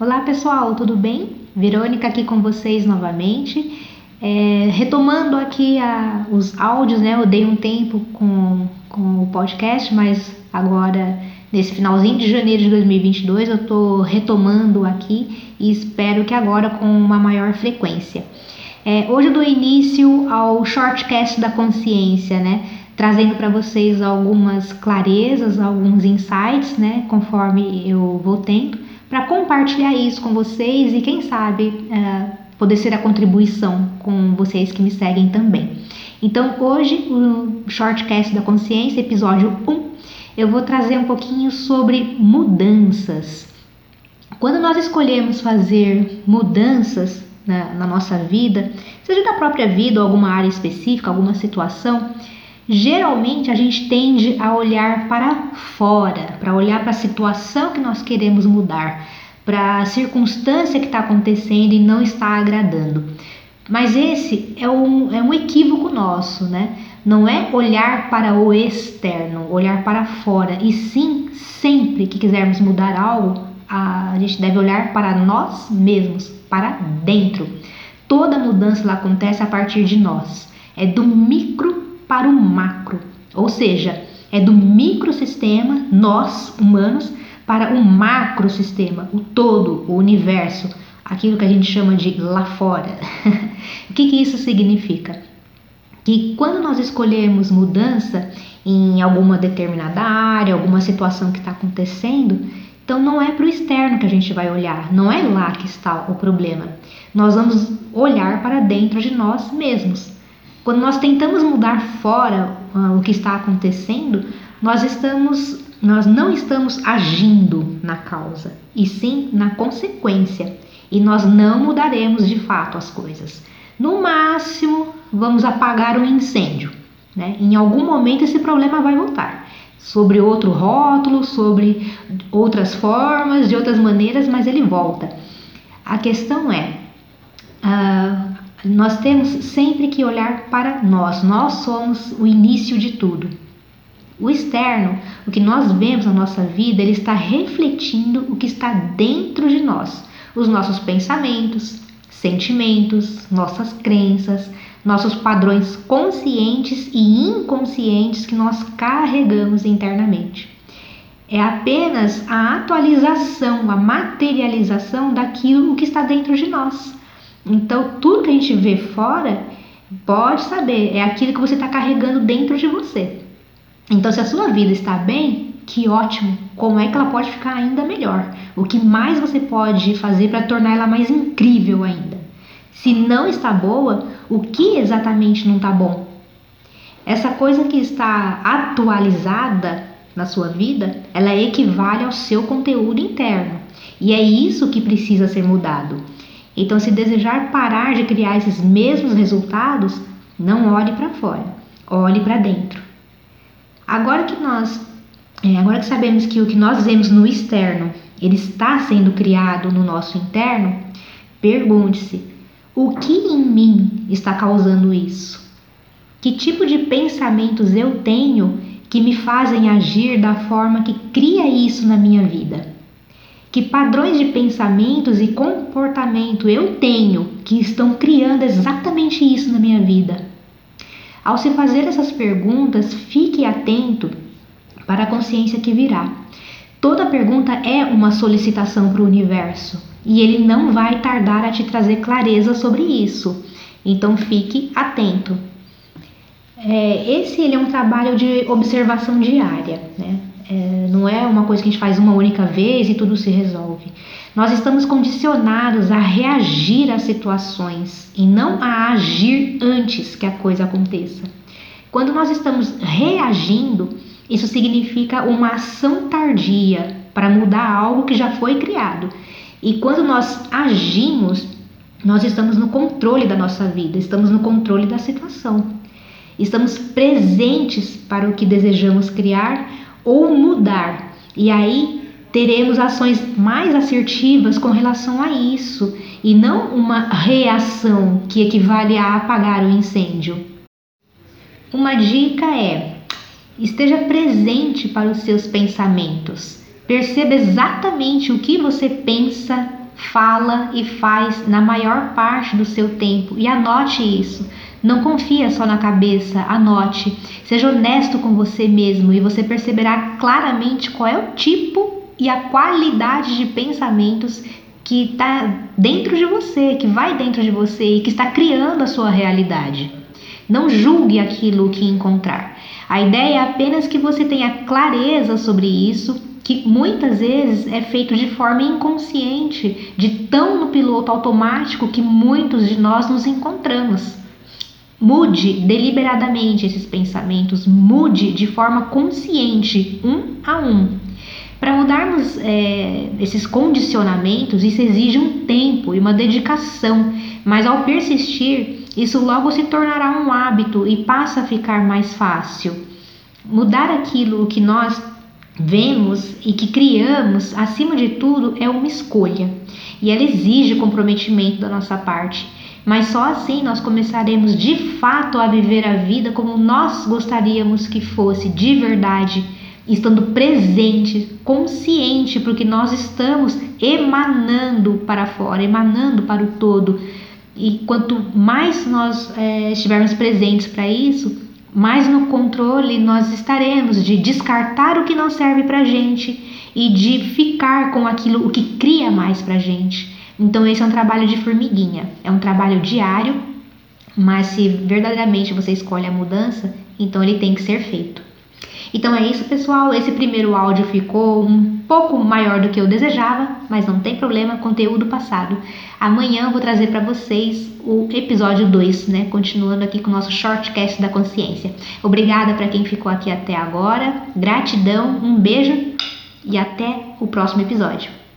Olá pessoal, tudo bem? Verônica aqui com vocês novamente. É, retomando aqui a, os áudios, né? Eu dei um tempo com, com o podcast, mas agora nesse finalzinho de janeiro de 2022 eu estou retomando aqui e espero que agora com uma maior frequência. É, hoje eu dou início ao shortcast da consciência, né? Trazendo para vocês algumas clarezas, alguns insights, né? Conforme eu vou tendo para compartilhar isso com vocês e quem sabe uh, poder ser a contribuição com vocês que me seguem também. Então hoje o Shortcast da Consciência, episódio 1, eu vou trazer um pouquinho sobre mudanças. Quando nós escolhemos fazer mudanças na, na nossa vida, seja da própria vida ou alguma área específica, alguma situação, geralmente a gente tende a olhar para fora, para olhar para a situação que nós queremos mudar, para a circunstância que está acontecendo e não está agradando. Mas esse é um, é um equívoco nosso, né? Não é olhar para o externo, olhar para fora, e sim, sempre que quisermos mudar algo, a gente deve olhar para nós mesmos, para dentro. Toda mudança acontece a partir de nós. É do micro para o macro, ou seja, é do microsistema, nós humanos, para o macrosistema, o todo, o universo, aquilo que a gente chama de lá fora. o que, que isso significa? Que quando nós escolhemos mudança em alguma determinada área, alguma situação que está acontecendo, então não é para o externo que a gente vai olhar, não é lá que está o problema. Nós vamos olhar para dentro de nós mesmos. Quando nós tentamos mudar fora uh, o que está acontecendo, nós estamos nós não estamos agindo na causa, e sim na consequência, e nós não mudaremos de fato as coisas. No máximo, vamos apagar um incêndio. Né? Em algum momento esse problema vai voltar. Sobre outro rótulo, sobre outras formas, de outras maneiras, mas ele volta. A questão é, uh, nós temos sempre que olhar para nós. Nós somos o início de tudo. O externo, o que nós vemos na nossa vida, ele está refletindo o que está dentro de nós, os nossos pensamentos, sentimentos, nossas crenças, nossos padrões conscientes e inconscientes que nós carregamos internamente. É apenas a atualização, a materialização daquilo que está dentro de nós. Então, tudo que a gente vê fora, pode saber, é aquilo que você está carregando dentro de você. Então, se a sua vida está bem, que ótimo! Como é que ela pode ficar ainda melhor? O que mais você pode fazer para tornar ela mais incrível ainda? Se não está boa, o que exatamente não está bom? Essa coisa que está atualizada na sua vida, ela equivale ao seu conteúdo interno. E é isso que precisa ser mudado. Então, se desejar parar de criar esses mesmos resultados, não olhe para fora, olhe para dentro. Agora que nós, é, agora que sabemos que o que nós vemos no externo, ele está sendo criado no nosso interno, pergunte-se: o que em mim está causando isso? Que tipo de pensamentos eu tenho que me fazem agir da forma que cria isso na minha vida? Que padrões de pensamentos e comportamento eu tenho que estão criando exatamente isso na minha vida? Ao se fazer essas perguntas, fique atento para a consciência que virá. Toda pergunta é uma solicitação para o universo e ele não vai tardar a te trazer clareza sobre isso. Então fique atento. É, esse ele é um trabalho de observação diária, né? É, não é uma coisa que a gente faz uma única vez e tudo se resolve. Nós estamos condicionados a reagir às situações e não a agir antes que a coisa aconteça. Quando nós estamos reagindo, isso significa uma ação tardia para mudar algo que já foi criado. E quando nós agimos, nós estamos no controle da nossa vida, estamos no controle da situação. Estamos presentes para o que desejamos criar ou mudar. E aí teremos ações mais assertivas com relação a isso e não uma reação que equivale a apagar o incêndio. Uma dica é: esteja presente para os seus pensamentos. Perceba exatamente o que você pensa fala e faz na maior parte do seu tempo. E anote isso. Não confia só na cabeça, anote. Seja honesto com você mesmo e você perceberá claramente qual é o tipo e a qualidade de pensamentos que está dentro de você, que vai dentro de você e que está criando a sua realidade. Não julgue aquilo que encontrar. A ideia é apenas que você tenha clareza sobre isso, que muitas vezes é feito de forma inconsciente, de tão no piloto automático que muitos de nós nos encontramos. Mude deliberadamente esses pensamentos, mude de forma consciente, um a um. Para mudarmos é, esses condicionamentos, isso exige um tempo e uma dedicação, mas ao persistir, isso logo se tornará um hábito e passa a ficar mais fácil. Mudar aquilo que nós vemos e que criamos, acima de tudo, é uma escolha e ela exige comprometimento da nossa parte mas só assim nós começaremos de fato a viver a vida como nós gostaríamos que fosse, de verdade, estando presente, consciente, porque nós estamos emanando para fora, emanando para o todo. E quanto mais nós é, estivermos presentes para isso, mais no controle nós estaremos de descartar o que não serve para gente e de ficar com aquilo o que cria mais para gente. Então, esse é um trabalho de formiguinha, é um trabalho diário, mas se verdadeiramente você escolhe a mudança, então ele tem que ser feito. Então é isso, pessoal. Esse primeiro áudio ficou um pouco maior do que eu desejava, mas não tem problema, conteúdo passado. Amanhã eu vou trazer para vocês o episódio 2, né? Continuando aqui com o nosso shortcast da consciência. Obrigada para quem ficou aqui até agora. Gratidão, um beijo e até o próximo episódio.